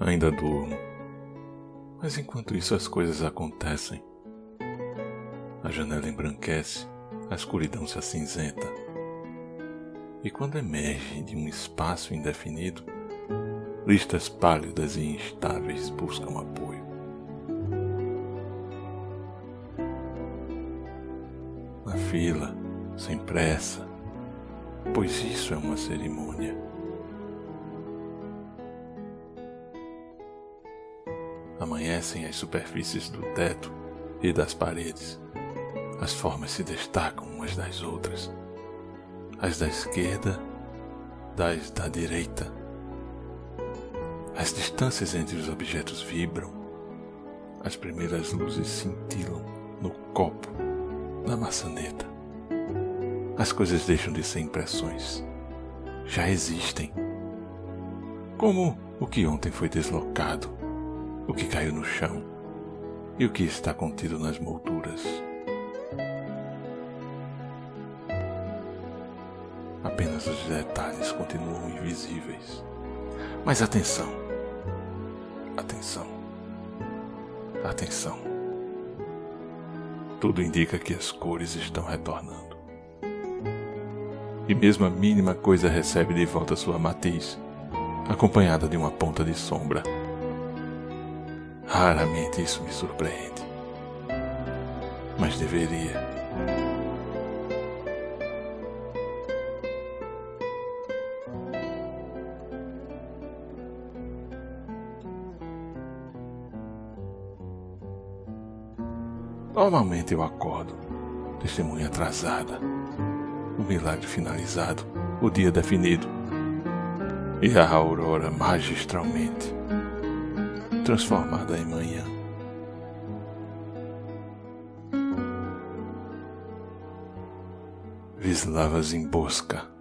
Ainda durmo. Mas enquanto isso as coisas acontecem. A janela embranquece, a escuridão se acinzenta. E quando emerge de um espaço indefinido, listas pálidas e instáveis buscam apoio. Na fila, sem pressa, pois isso é uma cerimônia. Amanhecem as superfícies do teto e das paredes. As formas se destacam umas das outras. As da esquerda, das da direita. As distâncias entre os objetos vibram. As primeiras luzes cintilam no copo, na maçaneta. As coisas deixam de ser impressões. Já existem. Como o que ontem foi deslocado o que caiu no chão e o que está contido nas molduras. Apenas os detalhes continuam invisíveis. Mas atenção, atenção, atenção. Tudo indica que as cores estão retornando. E mesmo a mínima coisa recebe de volta sua matiz, acompanhada de uma ponta de sombra. Raramente isso me surpreende. Mas deveria. Normalmente eu acordo, testemunha atrasada, o milagre finalizado, o dia definido, e a aurora magistralmente transformada em manhã. Vislava Zimboska